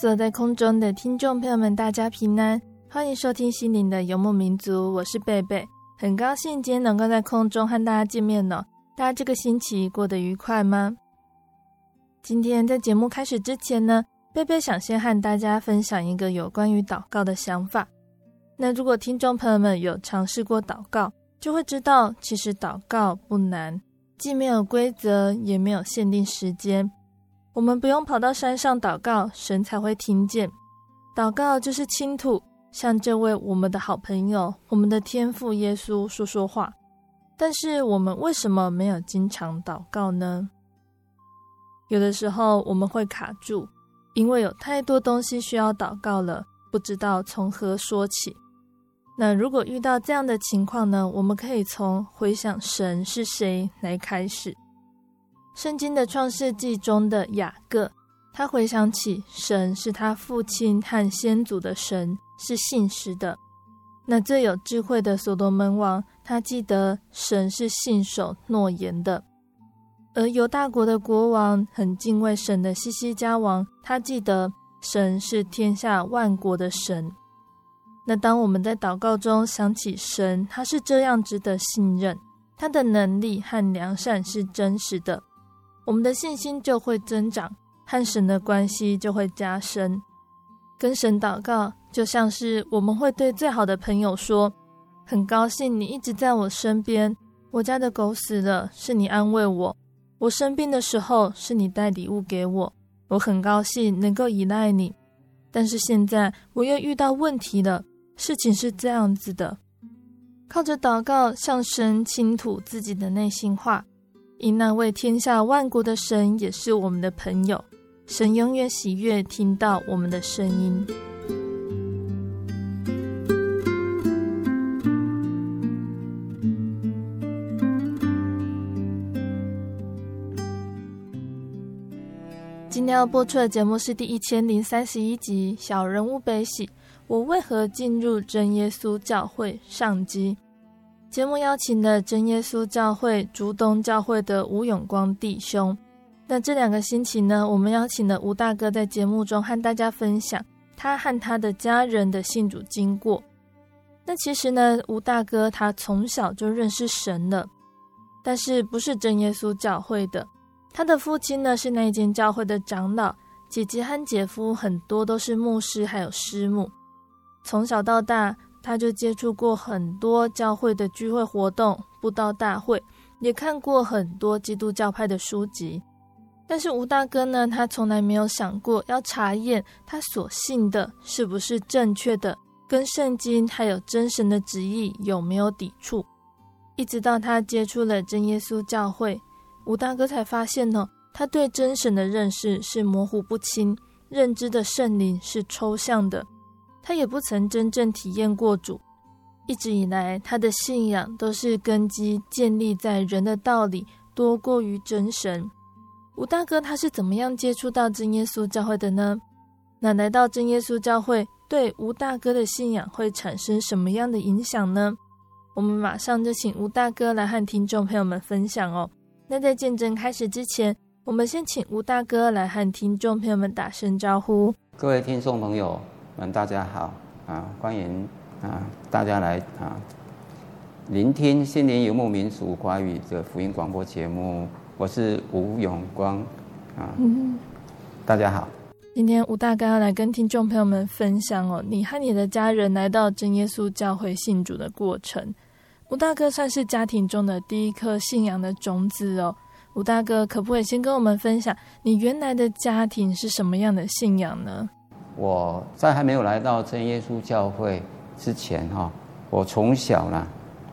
所有在空中的听众朋友们，大家平安，欢迎收听心灵的游牧民族，我是贝贝，很高兴今天能够在空中和大家见面呢。大家这个星期过得愉快吗？今天在节目开始之前呢，贝贝想先和大家分享一个有关于祷告的想法。那如果听众朋友们有尝试过祷告，就会知道，其实祷告不难，既没有规则，也没有限定时间。我们不用跑到山上祷告，神才会听见。祷告就是倾吐，向这位我们的好朋友、我们的天父耶稣说说话。但是我们为什么没有经常祷告呢？有的时候我们会卡住，因为有太多东西需要祷告了，不知道从何说起。那如果遇到这样的情况呢？我们可以从回想神是谁来开始。圣经的创世纪中的雅各，他回想起神是他父亲和先祖的神，是信实的。那最有智慧的所罗门王，他记得神是信守诺言的。而犹大国的国王很敬畏神的西西家王，他记得神是天下万国的神。那当我们在祷告中想起神，他是这样值得信任，他的能力和良善是真实的。我们的信心就会增长，和神的关系就会加深。跟神祷告，就像是我们会对最好的朋友说：“很高兴你一直在我身边。我家的狗死了，是你安慰我；我生病的时候，是你带礼物给我。我很高兴能够依赖你。但是现在我又遇到问题了。事情是这样子的：靠着祷告向神倾吐自己的内心话。”因那位天下万国的神也是我们的朋友，神永远喜悦听到我们的声音。今天要播出的节目是第一千零三十一集《小人物悲喜》，我为何进入真耶稣教会上集。节目邀请了真耶稣教会竹东教会的吴永光弟兄。那这两个星期呢，我们邀请了吴大哥在节目中和大家分享他和他的家人的信主经过。那其实呢，吴大哥他从小就认识神了，但是不是真耶稣教会的。他的父亲呢是那间教会的长老，姐姐和姐夫很多都是牧师还有师母。从小到大。他就接触过很多教会的聚会活动、布道大会，也看过很多基督教派的书籍。但是吴大哥呢，他从来没有想过要查验他所信的是不是正确的，跟圣经还有真神的旨意有没有抵触。一直到他接触了真耶稣教会，吴大哥才发现呢，他对真神的认识是模糊不清，认知的圣灵是抽象的。他也不曾真正体验过主，一直以来他的信仰都是根基建立在人的道理多过于真神。吴大哥他是怎么样接触到真耶稣教会的呢？那来到真耶稣教会对吴大哥的信仰会产生什么样的影响呢？我们马上就请吴大哥来和听众朋友们分享哦。那在见证开始之前，我们先请吴大哥来和听众朋友们打声招呼。各位听众朋友们，大家好啊！欢迎啊大家来啊聆听心灵游牧民族华语的福音广播节目。我是吴永光啊，嗯，大家好。今天吴大哥要来跟听众朋友们分享哦，你和你的家人来到真耶稣教会信主的过程。吴大哥算是家庭中的第一颗信仰的种子哦。吴大哥可不可以先跟我们分享，你原来的家庭是什么样的信仰呢？我在还没有来到真耶稣教会之前哈，我从小呢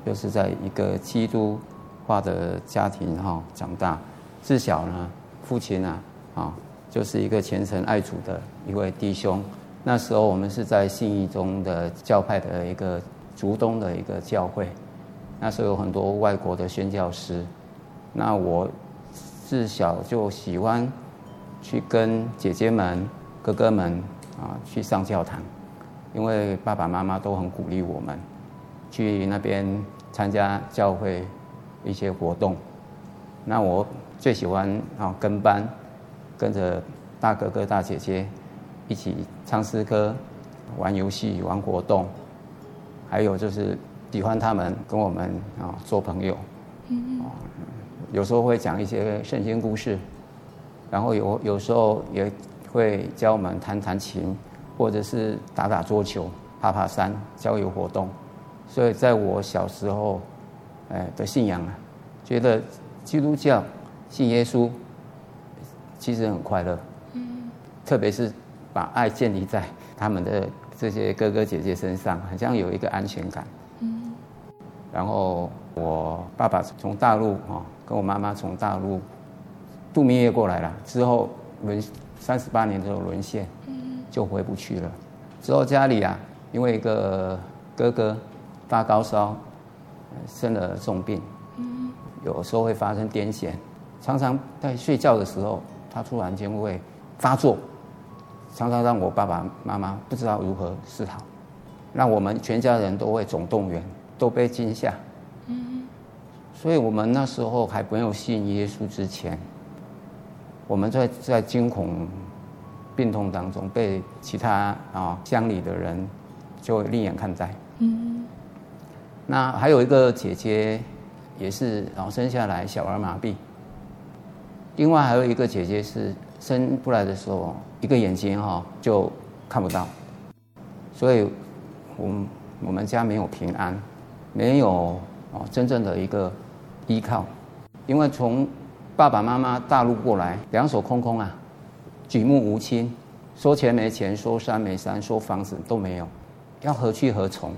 就是在一个基督化的家庭哈长大。自小呢，父亲呢啊。就是一个虔诚爱主的一位弟兄。那时候我们是在信义中的教派的一个竹东的一个教会，那时候有很多外国的宣教师。那我自小就喜欢去跟姐姐们、哥哥们啊去上教堂，因为爸爸妈妈都很鼓励我们去那边参加教会一些活动。那我最喜欢啊跟班。跟着大哥哥大姐姐一起唱诗歌、玩游戏、玩活动，还有就是喜欢他们跟我们啊做朋友。嗯，有时候会讲一些圣经故事，然后有有时候也会教我们弹弹琴，或者是打打桌球、爬爬山、郊游活动。所以在我小时候，哎的信仰啊，觉得基督教信耶稣。其实很快乐，嗯，特别是把爱建立在他们的这些哥哥姐姐身上，好像有一个安全感，嗯。然后我爸爸从大陆啊，跟我妈妈从大陆度蜜月过来了，之后我们三十八年之后沦陷，嗯，就回不去了。之后家里啊，因为一个哥哥发高烧，生了重病，嗯，有时候会发生癫痫，常常在睡觉的时候。他突然间会发作，常常让我爸爸妈妈不知道如何是好，让我们全家人都会总动员，都被惊吓。嗯，所以我们那时候还没有信耶稣之前，我们在在惊恐、病痛当中，被其他啊乡里的人就另眼看待。嗯，那还有一个姐姐，也是然后生下来小儿麻痹。另外还有一个姐姐是生出来的时候，一个眼睛哈就看不到，所以，我们我们家没有平安，没有哦真正的一个依靠，因为从爸爸妈妈大陆过来，两手空空啊，举目无亲，说钱没钱，说山没山，说房子都没有，要何去何从？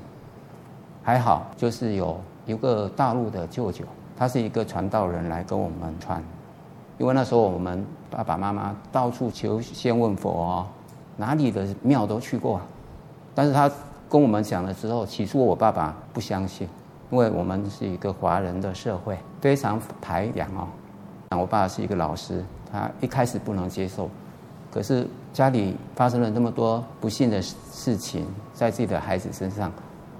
还好就是有一个大陆的舅舅，他是一个传道人来跟我们传。因为那时候我们爸爸妈妈到处求仙问佛哦，哪里的庙都去过，但是他跟我们讲了之后，起初我爸爸不相信，因为我们是一个华人的社会，非常排洋哦。我爸是一个老师，他一开始不能接受，可是家里发生了那么多不幸的事情在自己的孩子身上，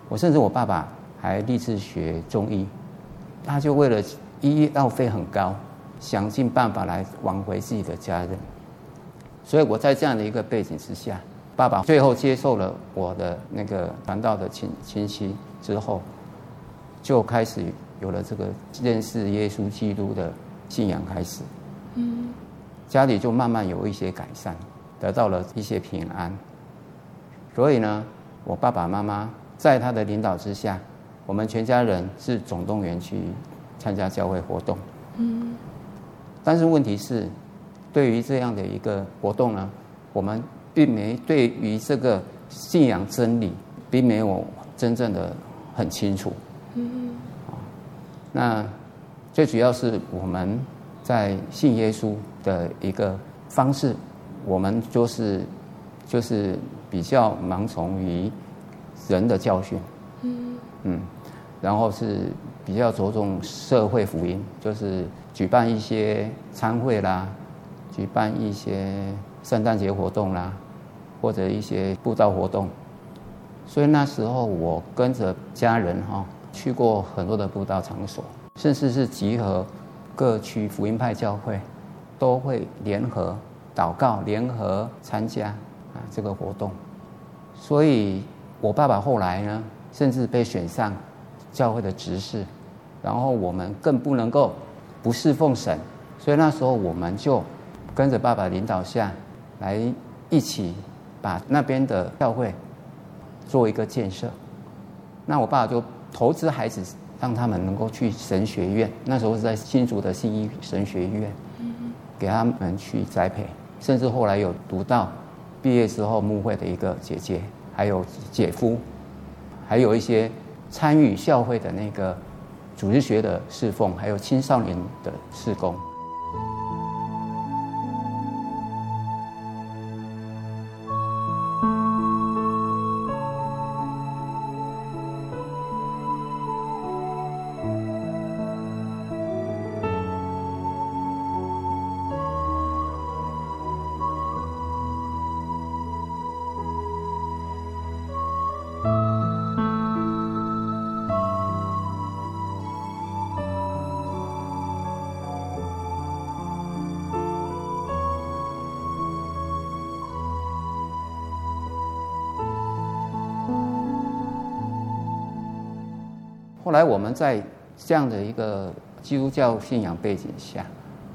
我甚至我爸爸还立志学中医，他就为了医药费很高。想尽办法来挽回自己的家人，所以我在这样的一个背景之下，爸爸最后接受了我的那个传道的亲亲戚之后，就开始有了这个认识耶稣基督的信仰开始。嗯，家里就慢慢有一些改善，得到了一些平安。所以呢，我爸爸妈妈在他的领导之下，我们全家人是总动员去参加教会活动。嗯。但是问题是，对于这样的一个活动呢，我们并没对于这个信仰真理，并没有真正的很清楚。嗯。那最主要是我们在信耶稣的一个方式，我们就是就是比较盲从于人的教训。嗯。嗯。然后是比较着重社会福音，就是。举办一些餐会啦，举办一些圣诞节活动啦，或者一些布道活动。所以那时候我跟着家人哈，去过很多的布道场所，甚至是集合各区福音派教会，都会联合祷告、联合参加啊这个活动。所以，我爸爸后来呢，甚至被选上教会的执事，然后我们更不能够不侍奉神，所以那时候我们就跟着爸爸领导下来一起把那边的教会做一个建设。那我爸爸就投资孩子，让他们能够去神学院。那时候是在新竹的新医神学院，给他们去栽培。甚至后来有读到毕业之后牧会的一个姐姐，还有姐夫，还有一些参与教会的那个组织学的侍奉，还有青少年的侍工。我们在这样的一个基督教信仰背景下，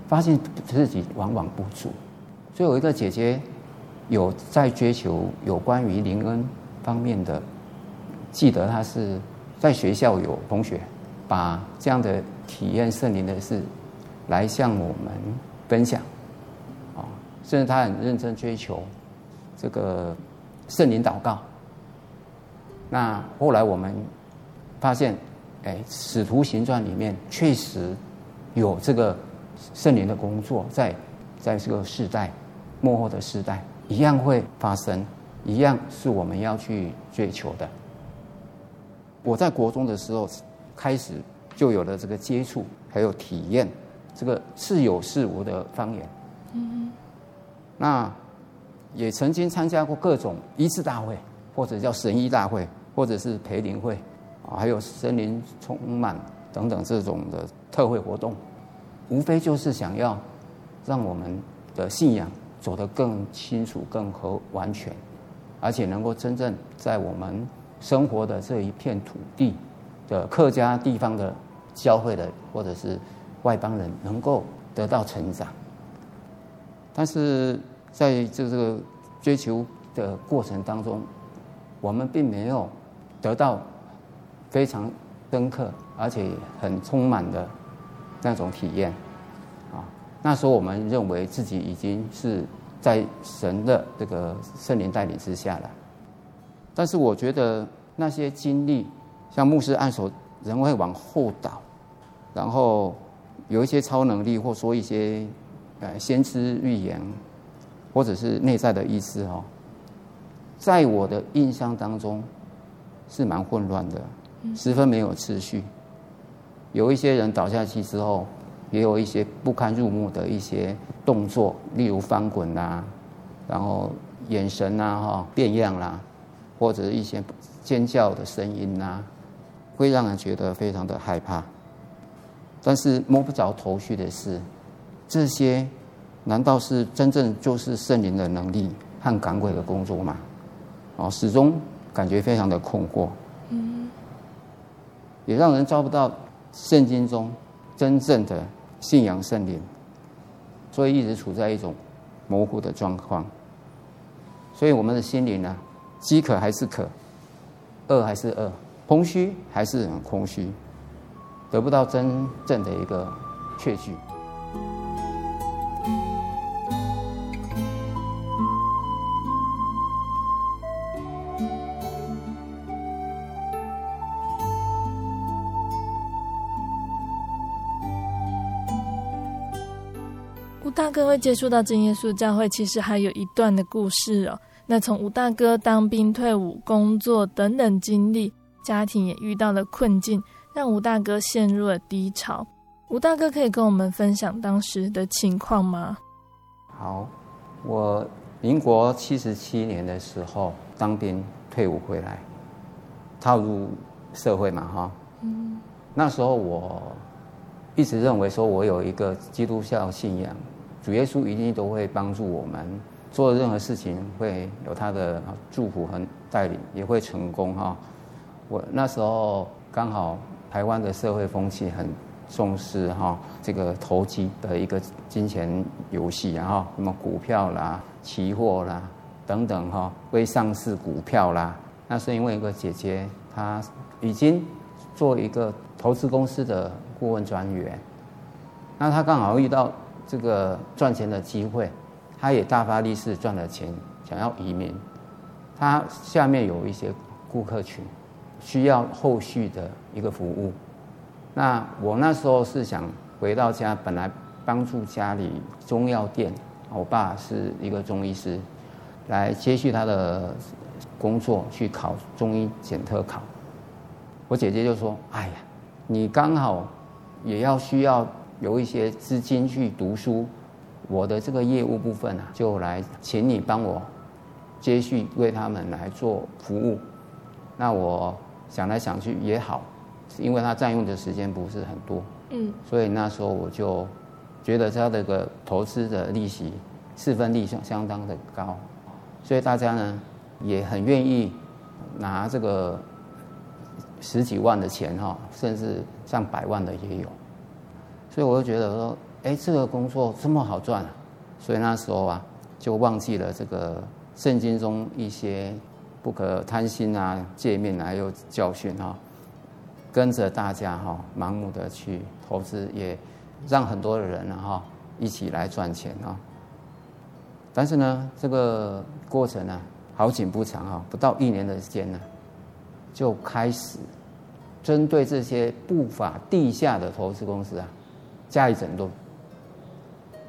发现自己往往不足。所以有一个姐姐有在追求有关于灵恩方面的，记得她是在学校有同学把这样的体验圣灵的事来向我们分享，啊，甚至她很认真追求这个圣灵祷告。那后来我们发现。哎，《使徒行传》里面确实有这个圣灵的工作在，在这个世代幕后的世代一样会发生，一样是我们要去追求的。我在国中的时候开始就有了这个接触，还有体验这个是有是无的方言。嗯，那也曾经参加过各种医治大会，或者叫神医大会，或者是培灵会。还有森林充满等等这种的特惠活动，无非就是想要让我们的信仰走得更清楚、更和完全，而且能够真正在我们生活的这一片土地的客家地方的教会的或者是外邦人能够得到成长。但是在这这个追求的过程当中，我们并没有得到。非常深刻，而且很充满的那种体验啊！那时候我们认为自己已经是在神的这个圣灵带领之下了。但是我觉得那些经历，像牧师按手，人会往后倒，然后有一些超能力，或说一些呃先知预言，或者是内在的意思哦，在我的印象当中是蛮混乱的。十分没有次序，有一些人倒下去之后，也有一些不堪入目的一些动作，例如翻滚啦，然后眼神呐哈变样啦，或者一些尖叫的声音呐，会让人觉得非常的害怕。但是摸不着头绪的是，这些难道是真正就是圣灵的能力和赶鬼的工作吗？哦，始终感觉非常的困惑。也让人找不到圣经中真正的信仰圣灵，所以一直处在一种模糊的状况。所以我们的心灵呢，饥渴还是渴，饿还是饿，空虚还是很空虚，得不到真正的一个确据。会接触到真耶稣教会，其实还有一段的故事哦。那从吴大哥当兵、退伍、工作等等经历，家庭也遇到了困境，让吴大哥陷入了低潮。吴大哥可以跟我们分享当时的情况吗？好，我民国七十七年的时候当兵退伍回来，踏入社会嘛，哈，嗯那时候我一直认为说，我有一个基督教信仰，主耶稣一定都会帮助我们做任何事情，会有他的祝福和带领，也会成功哈。我那时候刚好台湾的社会风气很重视哈这个投机的一个金钱游戏，然后什么股票啦、期货啦等等哈，未上市股票啦。那是因为一个姐姐，她已经做一个投资公司的顾问专员，那她刚好遇到这个赚钱的机会，他也大发利市赚了钱，想要移民。他下面有一些顾客群，需要后续的一个服务。那我那时候是想回到家，本来帮助家里中药店，我爸是一个中医师，来接续他的。工作去考中医检特考，我姐姐就说：“哎呀，你刚好也要需要有一些资金去读书，我的这个业务部分啊，就来请你帮我接续为他们来做服务。”那我想来想去也好，因为他占用的时间不是很多，嗯，所以那时候我就觉得他这个投资的利息四分利相相当的高，所以大家呢。也很愿意拿这个十几万的钱哈，甚至上百万的也有，所以我就觉得说，哎，这个工作这么好赚啊！所以那时候啊，就忘记了这个圣经中一些不可贪心啊、诫命还有教训哈，跟着大家哈，盲目的去投资，也让很多的人哈一起来赚钱啊。但是呢，这个过程呢。好景不长啊，不到一年的时间呢，就开始针对这些不法地下的投资公司啊加以整顿。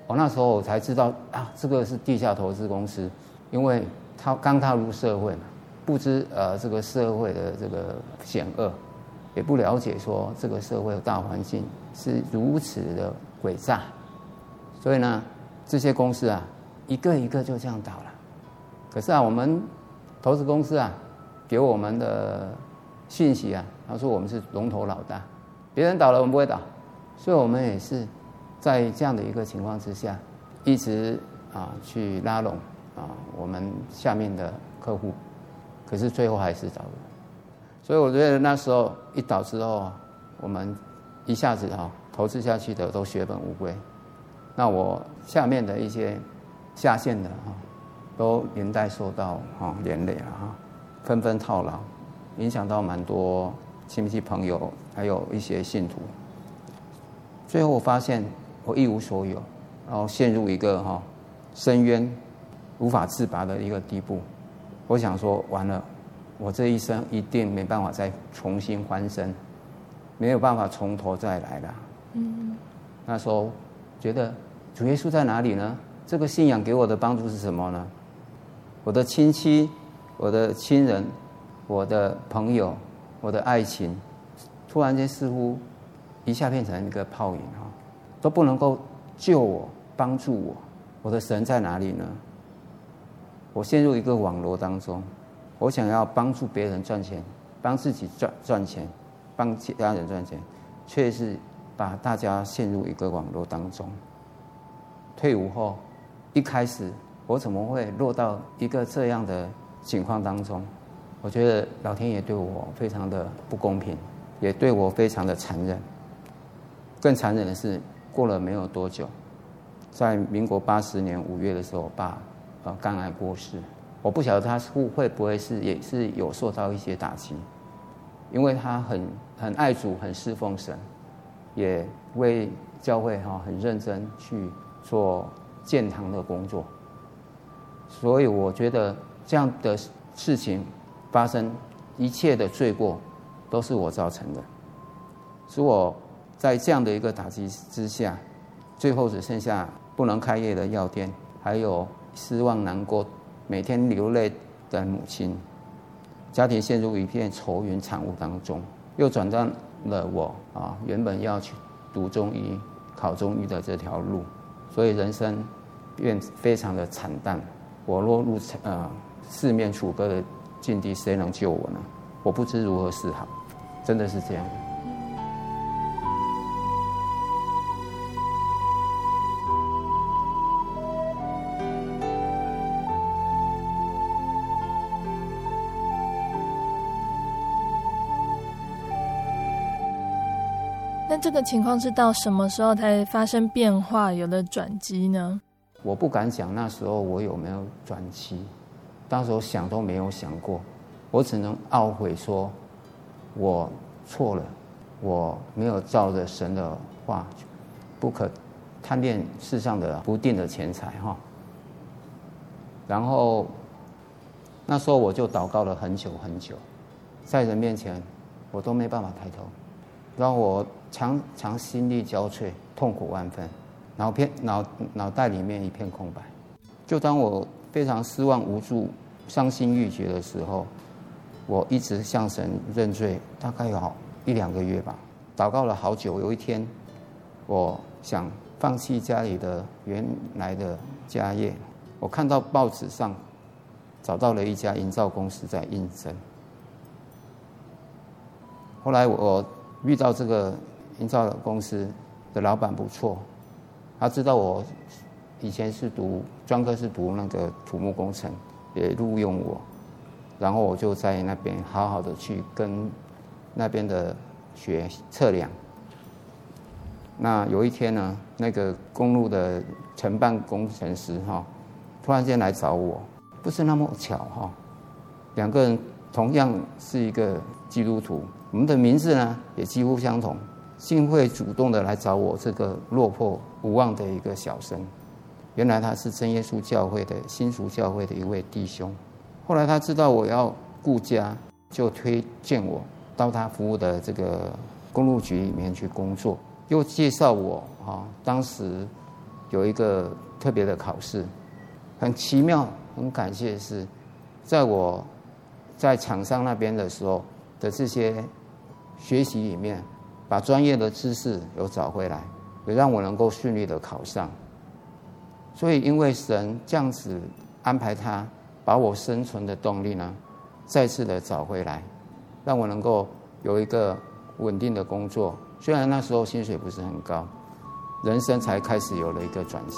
我那时候我才知道啊，这个是地下投资公司，因为他刚踏入社会嘛，不知呃这个社会的这个险恶，也不了解说这个社会的大环境是如此的诡诈，所以呢，这些公司啊一个一个就这样倒了。可是啊，我们投资公司啊，给我们的信息啊，他说我们是龙头老大，别人倒了我们不会倒，所以我们也是在这样的一个情况之下，一直啊去拉拢啊我们下面的客户，可是最后还是倒了。所以我觉得那时候一倒之后，我们一下子啊投资下去的都血本无归，那我下面的一些下线的哈。都连带受到哈连累了哈，纷纷套牢，影响到蛮多亲戚朋友，还有一些信徒。最后我发现我一无所有，然后陷入一个哈深渊，无法自拔的一个地步。我想说完了，我这一生一定没办法再重新翻身，没有办法从头再来了。嗯，那时候觉得主耶稣在哪里呢？这个信仰给我的帮助是什么呢？我的亲戚、我的亲人、我的朋友、我的爱情，突然间似乎一下变成一个泡影哈，都不能够救我、帮助我。我的神在哪里呢？我陷入一个网络当中，我想要帮助别人赚钱，帮自己赚赚钱，帮其他人赚钱，却是把大家陷入一个网络当中。退伍后，一开始。我怎么会落到一个这样的情况当中？我觉得老天爷对我非常的不公平，也对我非常的残忍。更残忍的是，过了没有多久，在民国八十年五月的时候，我爸呃肝癌过世。我不晓得他会不会是也是有受到一些打击，因为他很很爱主，很侍奉神，也为教会哈很认真去做建堂的工作。所以我觉得这样的事情发生，一切的罪过都是我造成的。使我在这样的一个打击之下，最后只剩下不能开业的药店，还有失望难过、每天流泪的母亲，家庭陷入一片愁云惨雾当中，又转到了我啊原本要去读中医、考中医的这条路，所以人生变非常的惨淡。我落入呃四面楚歌的境地，谁能救我呢？我不知如何是好，真的是这样。这个情况是到什么时候才发生变化，有了转机呢？我不敢想那时候我有没有转机，当时我想都没有想过，我只能懊悔说，我错了，我没有照着神的话，不可贪恋世上的不定的钱财哈。然后那时候我就祷告了很久很久，在人面前我都没办法抬头，让我常常心力交瘁，痛苦万分。脑片脑脑袋里面一片空白，就当我非常失望、无助、伤心欲绝的时候，我一直向神认罪，大概有一两个月吧，祷告了好久。有一天，我想放弃家里的原来的家业，我看到报纸上找到了一家营造公司在应征。后来我遇到这个营造公司的老板不错。他知道我以前是读专科，是读那个土木工程，也录用我，然后我就在那边好好的去跟那边的学测量。那有一天呢，那个公路的承办工程师哈，突然间来找我，不是那么巧哈，两个人同样是一个基督徒，我们的名字呢也几乎相同。竟会主动的来找我这个落魄无望的一个小生，原来他是真耶稣教会的新俗教会的一位弟兄。后来他知道我要顾家，就推荐我到他服务的这个公路局里面去工作，又介绍我哈，当时有一个特别的考试，很奇妙，很感谢的是，在我在厂商那边的时候的这些学习里面。把专业的知识有找回来，也让我能够顺利的考上。所以，因为神这样子安排他，把我生存的动力呢，再次的找回来，让我能够有一个稳定的工作。虽然那时候薪水不是很高，人生才开始有了一个转机。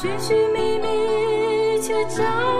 寻寻觅觅。却找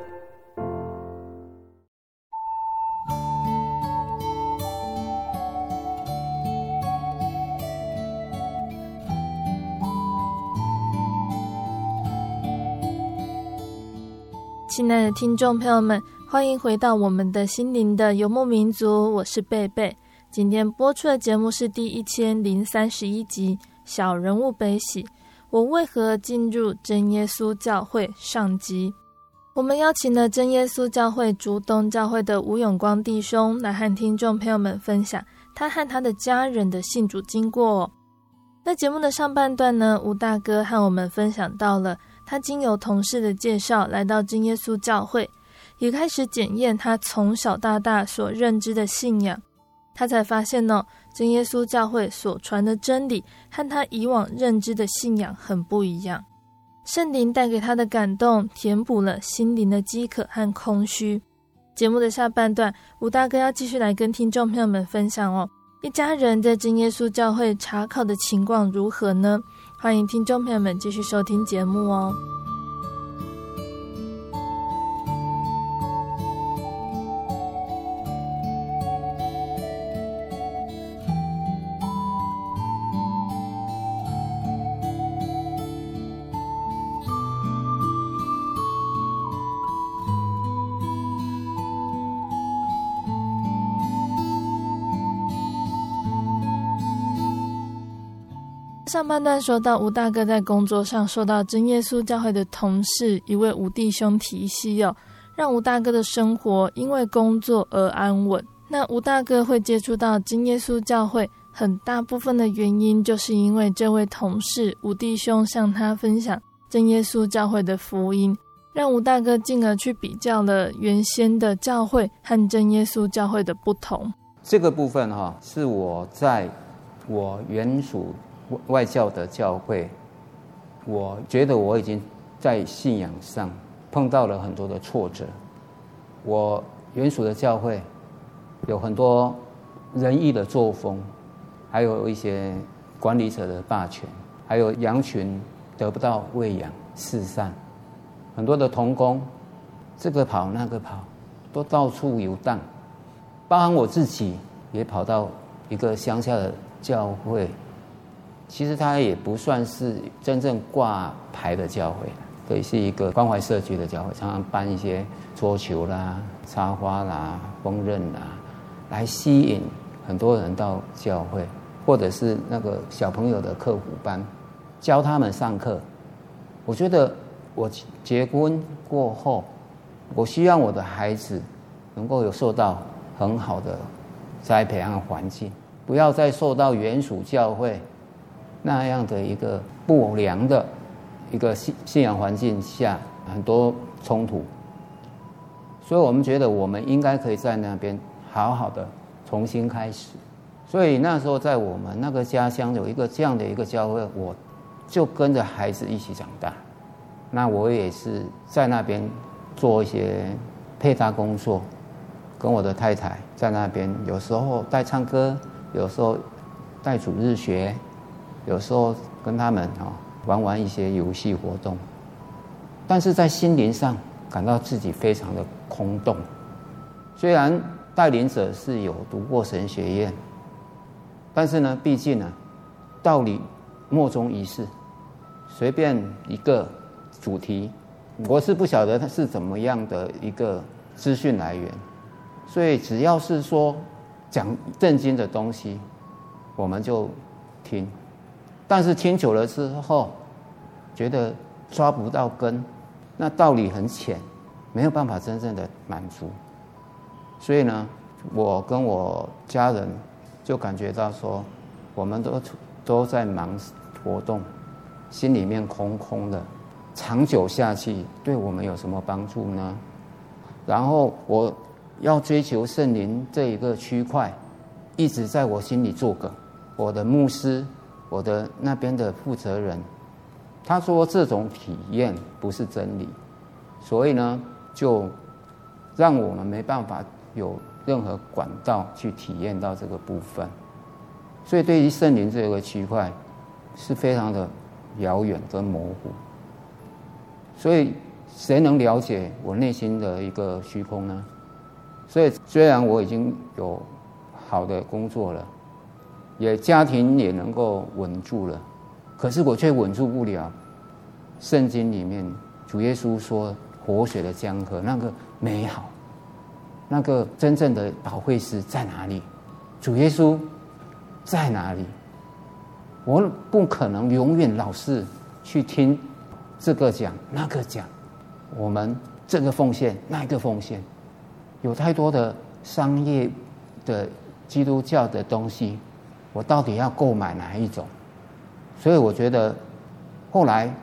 亲爱的听众朋友们，欢迎回到我们的心灵的游牧民族，我是贝贝。今天播出的节目是第一千零三十一集《小人物悲喜》，我为何进入真耶稣教会上集。我们邀请了真耶稣教会竹东教会的吴永光弟兄来和听众朋友们分享他和他的家人的信主经过。那节目的上半段呢，吴大哥和我们分享到了。他经由同事的介绍来到真耶稣教会，也开始检验他从小到大所认知的信仰。他才发现呢，真耶稣教会所传的真理和他以往认知的信仰很不一样。圣灵带给他的感动，填补了心灵的饥渴和空虚。节目的下半段，吴大哥要继续来跟听众朋友们分享哦，一家人在真耶稣教会查考的情况如何呢？欢迎听众朋友们继续收听节目哦。上半段说到吴大哥在工作上受到真耶稣教会的同事一位吴弟兄提携哦，让吴大哥的生活因为工作而安稳。那吴大哥会接触到真耶稣教会，很大部分的原因就是因为这位同事吴弟兄向他分享真耶稣教会的福音，让吴大哥进而去比较了原先的教会和真耶稣教会的不同。这个部分哈，是我在我原属。外教的教会，我觉得我已经在信仰上碰到了很多的挫折。我原属的教会有很多仁义的作风，还有一些管理者的霸权，还有羊群得不到喂养、四散，很多的童工这个跑那个跑，都到处游荡，包含我自己也跑到一个乡下的教会。其实它也不算是真正挂牌的教会，对，是一个关怀社区的教会，常常办一些桌球啦、插花啦、烹饪啦，来吸引很多人到教会，或者是那个小朋友的课辅班，教他们上课。我觉得我结婚过后，我希望我的孩子能够有受到很好的栽培和环境，不要再受到原属教会。那样的一个不良的一个信信仰环境下，很多冲突，所以我们觉得我们应该可以在那边好好的重新开始。所以那时候在我们那个家乡有一个这样的一个教会，我就跟着孩子一起长大。那我也是在那边做一些配搭工作，跟我的太太在那边，有时候带唱歌，有时候带主日学。有时候跟他们啊玩玩一些游戏活动，但是在心灵上感到自己非常的空洞。虽然带领者是有读过神学院，但是呢，毕竟呢，道理莫衷一是，随便一个主题，我是不晓得它是怎么样的一个资讯来源，所以只要是说讲正经的东西，我们就听。但是听久了之后，觉得抓不到根，那道理很浅，没有办法真正的满足。所以呢，我跟我家人就感觉到说，我们都都在忙活动，心里面空空的，长久下去对我们有什么帮助呢？然后我要追求圣灵这一个区块，一直在我心里作梗。我的牧师，我的那边的负责人，他说这种体验不是真理，所以呢，就让我们没办法有任何管道去体验到这个部分。所以对于圣灵这个区块，是非常的遥远跟模糊。所以谁能了解我内心的一个虚空呢？所以虽然我已经有好的工作了。也家庭也能够稳住了，可是我却稳住不了。圣经里面主耶稣说：“活水的江河，那个美好，那个真正的保惠师在哪里？主耶稣在哪里？我不可能永远老是去听这个讲那个讲，我们这个奉献那个奉献，有太多的商业的基督教的东西。”我到底要购买哪一种？所以我觉得，后来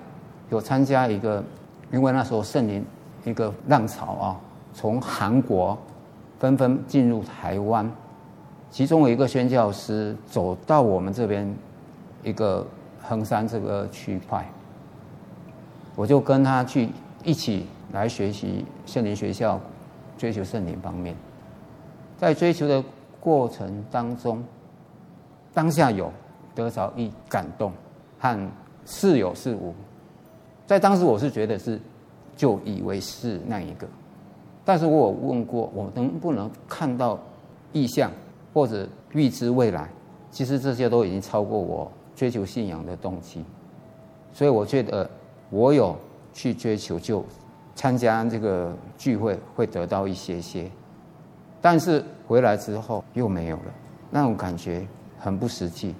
有参加一个，因为那时候圣灵一个浪潮啊，从韩国纷纷进入台湾，其中有一个宣教师走到我们这边一个横山这个区块，我就跟他去一起来学习圣灵学校，追求圣灵方面，在追求的过程当中。当下有得着一感动，和似有似无，在当时我是觉得是，就以为是那一个，但是我有问过，我能不能看到异象或者预知未来？其实这些都已经超过我追求信仰的动机，所以我觉得我有去追求，就参加这个聚会会得到一些些，但是回来之后又没有了那种感觉。很不实际，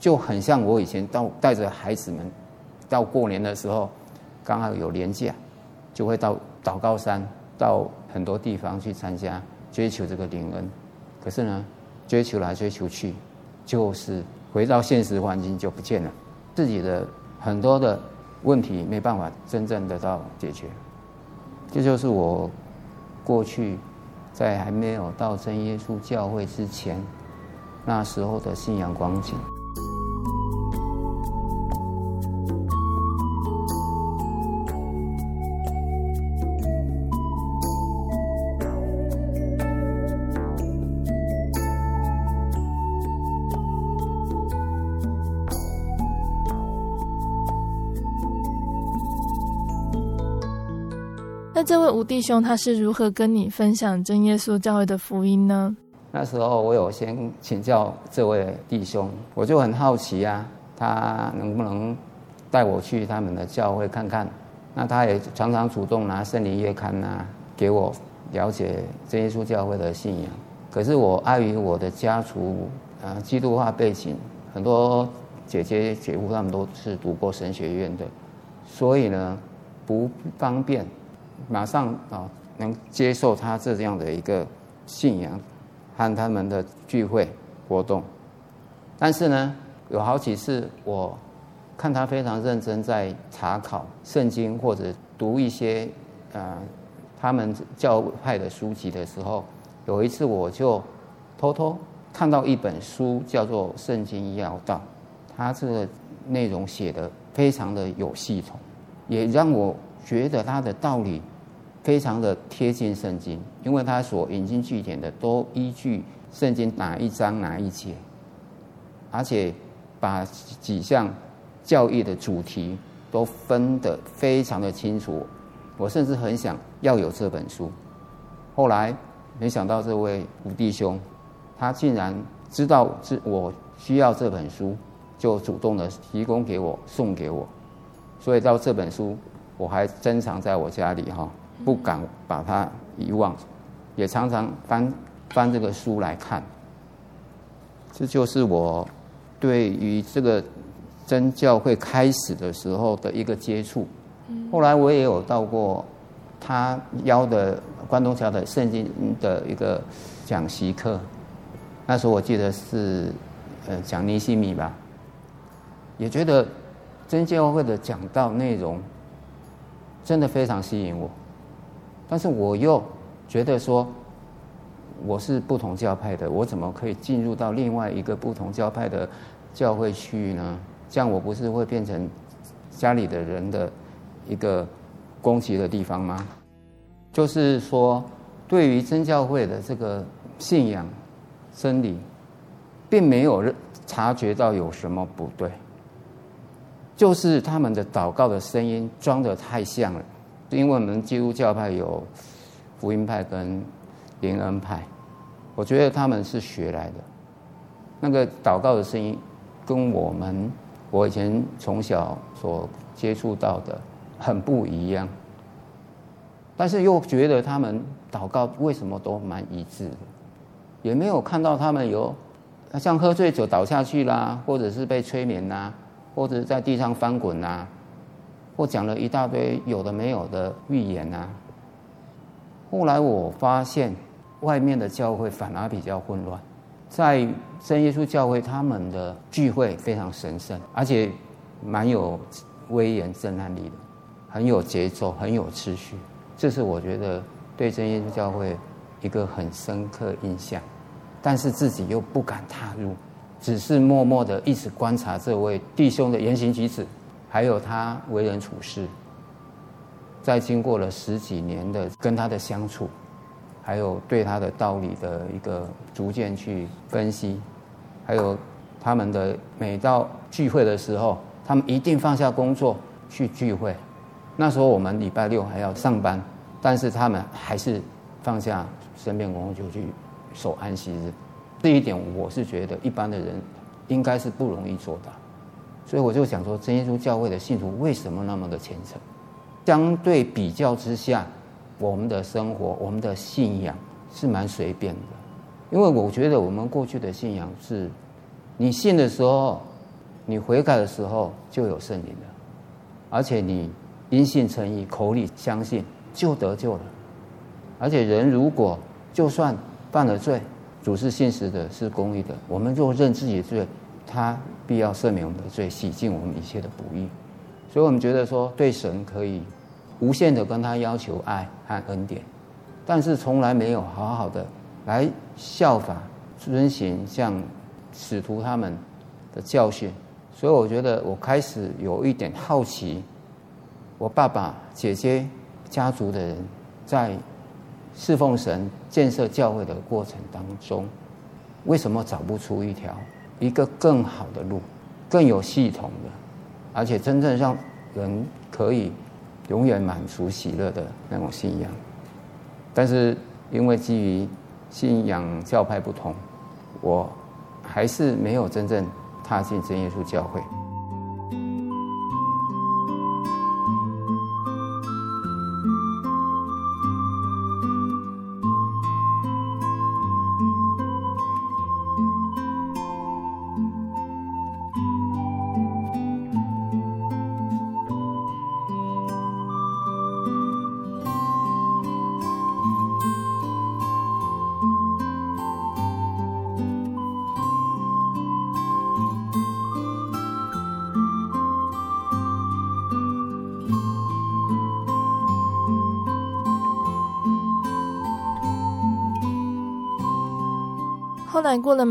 就很像我以前到带着孩子们，到过年的时候，刚好有年假，就会到祷告山，到很多地方去参加，追求这个灵恩。可是呢，追求来追求去，就是回到现实环境就不见了，自己的很多的问题没办法真正得到解决。这就是我过去在还没有到真耶稣教会之前。那时候的信仰光景。那这位吴弟兄他是如何跟你分享真耶稣教会的福音呢？那时候我有先请教这位弟兄，我就很好奇啊，他能不能带我去他们的教会看看？那他也常常主动拿圣灵月刊啊给我了解真耶稣教会的信仰。可是我碍于我的家族啊基督化背景，很多姐姐姐夫他们都是读过神学院的，所以呢不方便马上啊能接受他这样的一个信仰。和他们的聚会活动，但是呢，有好几次我看他非常认真在查考圣经或者读一些呃他们教派的书籍的时候，有一次我就偷偷看到一本书叫做《圣经要道》，他这个内容写得非常的有系统，也让我觉得他的道理。非常的贴近圣经，因为他所引经据典的都依据圣经哪一章哪一节，而且把几项教义的主题都分得非常的清楚。我甚至很想要有这本书，后来没想到这位五弟兄，他竟然知道这我需要这本书，就主动的提供给我送给我，所以到这本书我还珍藏在我家里哈。不敢把它遗忘，也常常翻翻这个书来看。这就是我对于这个真教会开始的时候的一个接触。后来我也有到过他邀的关东桥的圣经的一个讲习课，那时候我记得是呃讲尼西米吧，也觉得真教会的讲道内容真的非常吸引我。但是我又觉得说，我是不同教派的，我怎么可以进入到另外一个不同教派的教会区域呢？这样我不是会变成家里的人的一个攻击的地方吗？就是说，对于真教会的这个信仰真理，并没有察觉到有什么不对，就是他们的祷告的声音装得太像了。因为我们基督教派有福音派跟灵恩派，我觉得他们是学来的，那个祷告的声音跟我们。我以前从小所接触到的很不一样，但是又觉得他们祷告为什么都蛮一致的，也没有看到他们有像喝醉酒倒下去啦，或者是被催眠啦，或者是在地上翻滚啦，或讲了一大堆有的没有的预言呐。后来我发现外面的教会反而比较混乱。在真耶稣教会，他们的聚会非常神圣，而且蛮有威严、震撼力的，很有节奏，很有秩序。这是我觉得对真耶稣教会一个很深刻印象。但是自己又不敢踏入，只是默默的一直观察这位弟兄的言行举止，还有他为人处事。在经过了十几年的跟他的相处。还有对他的道理的一个逐渐去分析，还有他们的每到聚会的时候，他们一定放下工作去聚会。那时候我们礼拜六还要上班，但是他们还是放下身边工作就去守安息日。这一点我是觉得一般的人应该是不容易做到。所以我就想说，真耶稣教会的信徒为什么那么的虔诚？相对比较之下。我们的生活，我们的信仰是蛮随便的，因为我觉得我们过去的信仰是，你信的时候，你悔改的时候就有圣灵了，而且你因信称义，口里相信就得救了，而且人如果就算犯了罪，主是信实的，是公义的，我们若认自己的罪，他必要赦免我们的罪，洗净我们一切的不义，所以我们觉得说对神可以。无限的跟他要求爱和恩典，但是从来没有好好的来效法遵循像使徒他们的教训，所以我觉得我开始有一点好奇，我爸爸、姐姐家族的人在侍奉神、建设教会的过程当中，为什么找不出一条一个更好的路、更有系统的，而且真正让人可以。永远满足喜乐的那种信仰，但是因为基于信仰教派不同，我还是没有真正踏进真耶稣教会。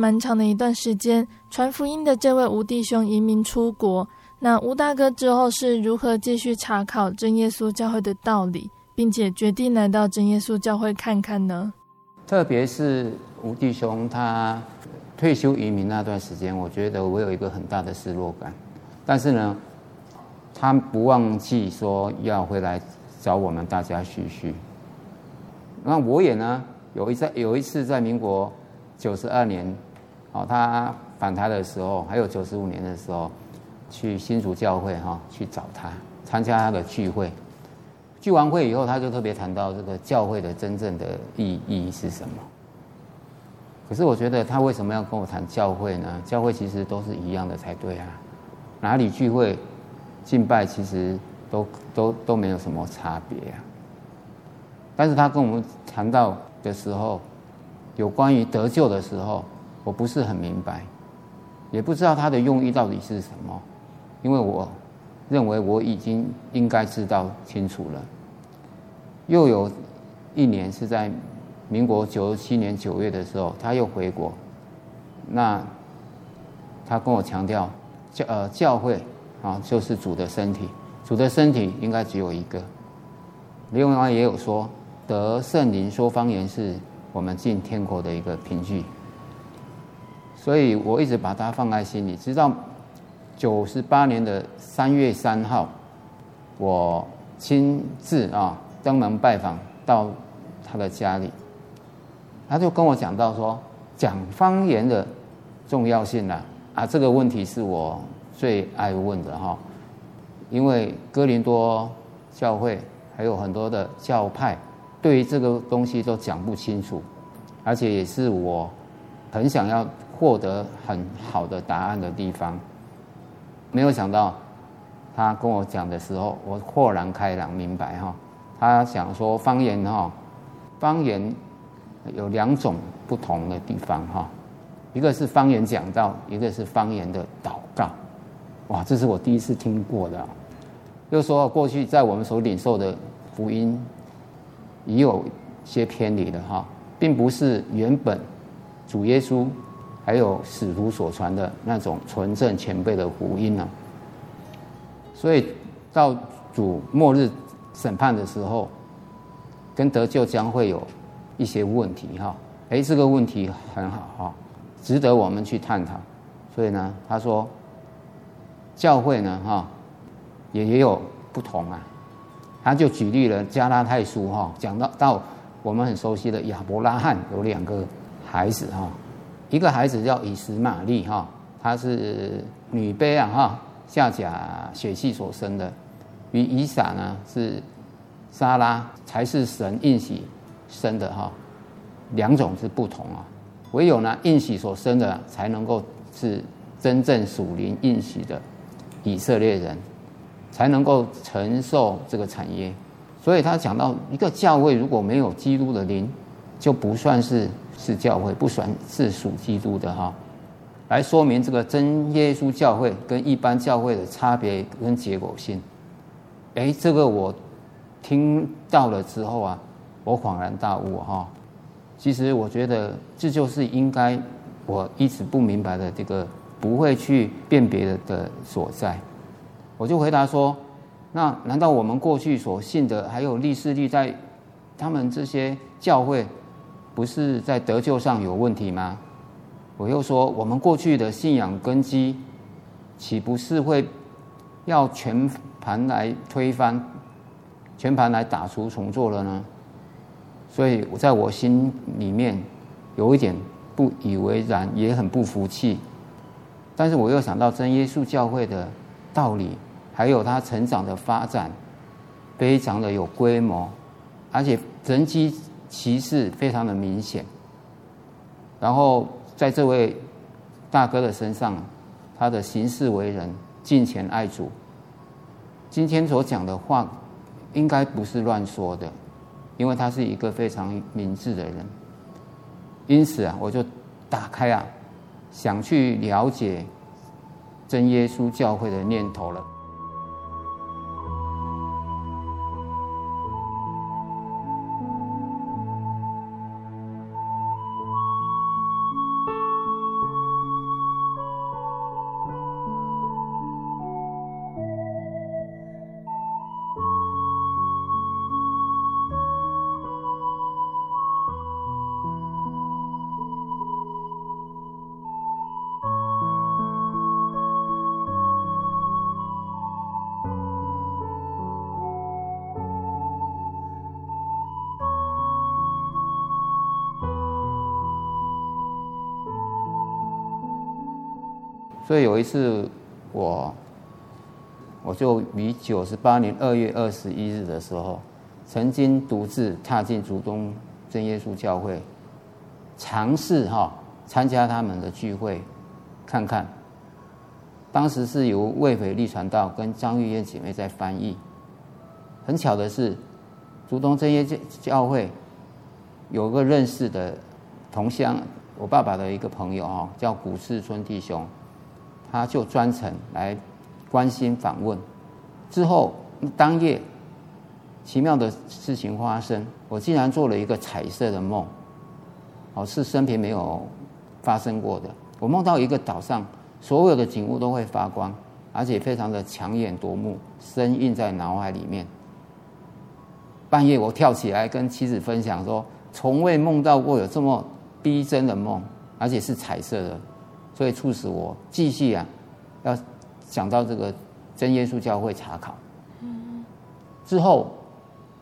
蛮长的一段时间，传福音的这位吴弟兄移民出国。那吴大哥之后是如何继续查考真耶稣教会的道理，并且决定来到真耶稣教会看看呢？特别是吴弟兄他退休移民那段时间，我觉得我有一个很大的失落感。但是呢，他不忘记说要回来找我们大家叙叙。那我也呢，有一在有一次在民国。九十二年，哦，他返台的时候，还有九十五年的时候，去新竹教会哈，去找他参加他的聚会。聚完会以后，他就特别谈到这个教会的真正的意义是什么。可是我觉得他为什么要跟我谈教会呢？教会其实都是一样的才对啊，哪里聚会敬拜其实都都都没有什么差别啊。但是他跟我们谈到的时候。有关于得救的时候，我不是很明白，也不知道他的用意到底是什么，因为我认为我已经应该知道清楚了。又有一年是在民国九十七年九月的时候，他又回国，那他跟我强调教呃教会啊就是主的身体，主的身体应该只有一个。另外也有说得圣灵说方言是我们进天国的一个凭据，所以我一直把它放在心里，直到九十八年的三月三号，我亲自啊登门拜访到他的家里，他就跟我讲到说讲方言的重要性呢啊，这个问题是我最爱问的哈，因为哥林多教会还有很多的教派。对于这个东西都讲不清楚，而且也是我很想要获得很好的答案的地方。没有想到他跟我讲的时候，我豁然开朗，明白哈。他想说方言哈，方言有两种不同的地方哈，一个是方言讲道，一个是方言的祷告。哇，这是我第一次听过的。就说过去在我们所领受的福音。已有些偏离的哈，并不是原本主耶稣还有使徒所传的那种纯正前辈的福音呢。所以到主末日审判的时候，跟得救将会有一些问题哈。哎，这个问题很好哈，值得我们去探讨。所以呢，他说教会呢哈也也有不同啊。他就举例了加拉太书哈，讲到到我们很熟悉的亚伯拉罕有两个孩子哈，一个孩子叫以实玛利哈，他是女卑啊哈，夏甲血气所生的，与以撒呢是撒拉才是神应许生的哈，两种是不同啊，唯有呢应许所生的才能够是真正属灵应许的以色列人。才能够承受这个产业，所以他讲到一个教会如果没有基督的灵，就不算是是教会，不算是属基督的哈。来说明这个真耶稣教会跟一般教会的差别跟结果性。哎，这个我听到了之后啊，我恍然大悟哈。其实我觉得这就是应该我一直不明白的这个不会去辨别的的所在。我就回答说：“那难道我们过去所信的，还有历世历代，他们这些教会，不是在得救上有问题吗？”我又说：“我们过去的信仰根基，岂不是会要全盘来推翻，全盘来打除重做了呢？”所以我在我心里面有一点不以为然，也很不服气。但是我又想到真耶稣教会的。道理，还有他成长的发展，非常的有规模，而且人机歧视非常的明显。然后在这位大哥的身上，他的行事为人敬虔爱主，今天所讲的话，应该不是乱说的，因为他是一个非常明智的人。因此啊，我就打开啊，想去了解。真耶稣教会的念头了。所以有一次，我我就于九十八年二月二十一日的时候，曾经独自踏进竹东真耶稣教会，尝试哈参加他们的聚会，看看。当时是由魏斐利传道跟张玉燕姐妹在翻译。很巧的是，竹东真耶教会有个认识的同乡，我爸爸的一个朋友哈，叫古世春弟兄。他就专程来关心访问，之后当夜奇妙的事情发生，我竟然做了一个彩色的梦，哦，是生平没有发生过的。我梦到一个岛上所有的景物都会发光，而且非常的抢眼夺目，深印在脑海里面。半夜我跳起来跟妻子分享说，从未梦到过有这么逼真的梦，而且是彩色的，所以促使我继续啊，要讲到这个真耶稣教会查考。之后，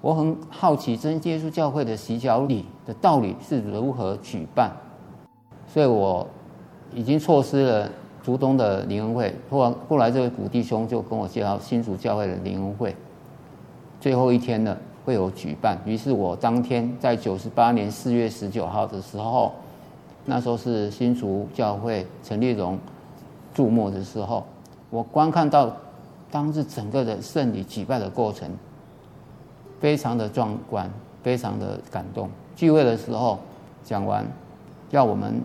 我很好奇真耶稣教会的洗脚礼的道理是如何举办，所以我已经错失了竹东的灵恩会。后来，后来这位古弟兄就跟我介绍新竹教会的灵恩会，最后一天呢会有举办。于是我当天在九十八年四月十九号的时候，那时候是新竹教会陈立荣注目的时候，我观看到当日整个的圣礼举拜的过程。非常的壮观，非常的感动。聚会的时候讲完，要我们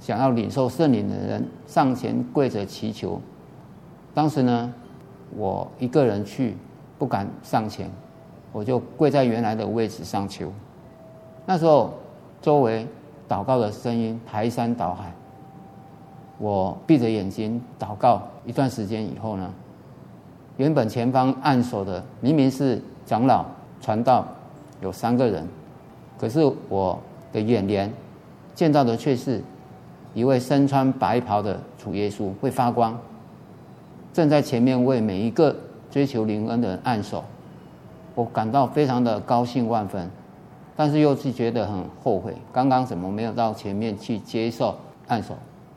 想要领受圣灵的人上前跪着祈求。当时呢，我一个人去，不敢上前，我就跪在原来的位置上求。那时候周围祷告的声音排山倒海，我闭着眼睛祷告一段时间以后呢，原本前方按手的明明是长老。传道有三个人，可是我的眼帘见到的却是一位身穿白袍的主耶稣，会发光，正在前面为每一个追求灵恩的人按手。我感到非常的高兴万分，但是又是觉得很后悔，刚刚怎么没有到前面去接受按手？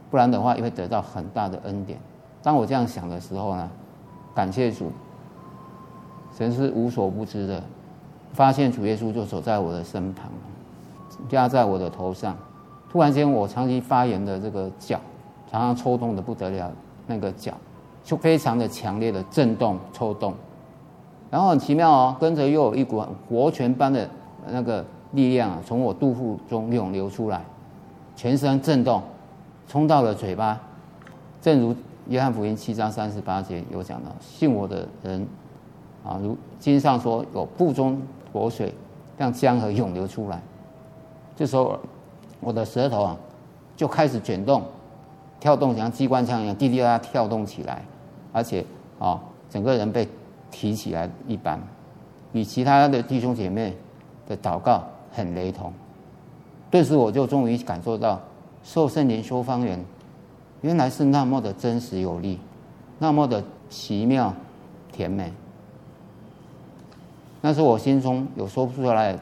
不然的话，也会得到很大的恩典。当我这样想的时候呢，感谢主，神是无所不知的。发现主耶稣就走在我的身旁，压在我的头上。突然间，我长期发炎的这个脚，常常抽动的不得了，那个脚就非常的强烈的震动抽动。然后很奇妙哦，跟着又有一股活泉般的那个力量啊，从我肚腹中涌流出来，全身震动，冲到了嘴巴。正如约翰福音七章三十八节有讲到，信我的人啊，如经上说，有腹中。活水像江河涌流出来，这时候我的舌头啊就开始卷动、跳动，像机关枪一样滴滴答答跳动起来，而且啊整个人被提起来一般，与其他的弟兄姐妹的祷告很雷同。顿时我就终于感受到受圣灵修方言原来是那么的真实有力，那么的奇妙甜美。那是我心中有说不出来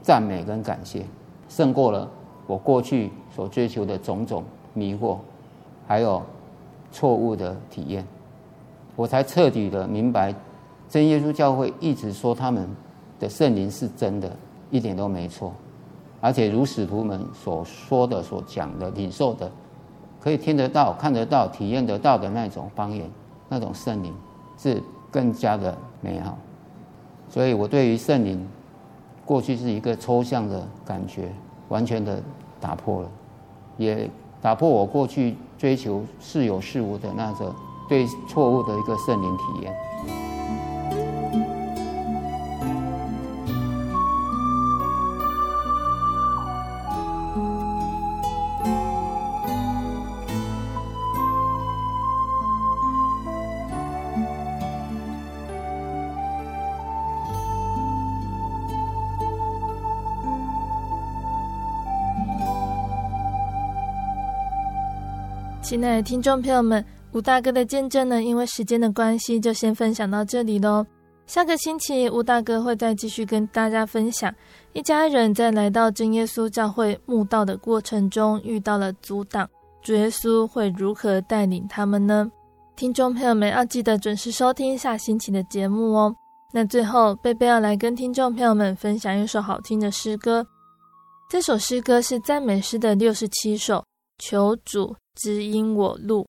赞美跟感谢，胜过了我过去所追求的种种迷惑，还有错误的体验，我才彻底的明白，真耶稣教会一直说他们的圣灵是真的，一点都没错，而且如使徒们所说的、所讲的、领受的，可以听得到、看得到、体验得到的那种方言，那种圣灵是更加的美好。所以我对于圣灵，过去是一个抽象的感觉，完全的打破了，也打破我过去追求是有是无的那个对错误的一个圣灵体验。亲爱的听众朋友们，吴大哥的见证呢，因为时间的关系，就先分享到这里喽。下个星期，吴大哥会再继续跟大家分享，一家人在来到真耶稣教会慕道的过程中遇到了阻挡，主耶稣会如何带领他们呢？听众朋友们要记得准时收听下星期的节目哦。那最后，贝贝要来跟听众朋友们分享一首好听的诗歌，这首诗歌是赞美诗的六十七首，求主。指引我路。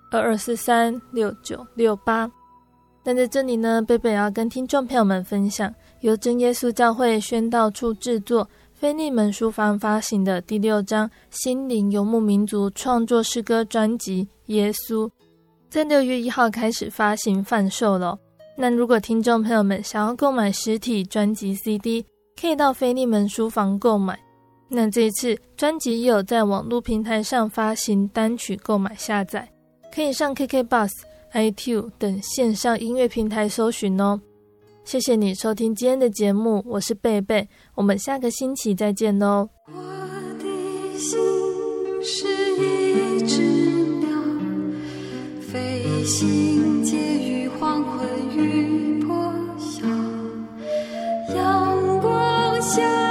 二二四三六九六八。但在这里呢，贝贝要跟听众朋友们分享，由真耶稣教会宣道处制作、菲利门书房发行的第六张心灵游牧民族创作诗歌专辑《耶稣》，在六月一号开始发行贩售了。那如果听众朋友们想要购买实体专辑 CD，可以到菲利门书房购买。那这次专辑也有在网络平台上发行单曲购买下载，可以上 KK Bus。iTunes 等线上音乐平台搜寻哦。谢谢你收听今天的节目，我是贝贝，我们下个星期再见哦。我的心是一只鸟，飞行介于黄昏与破晓，阳光下。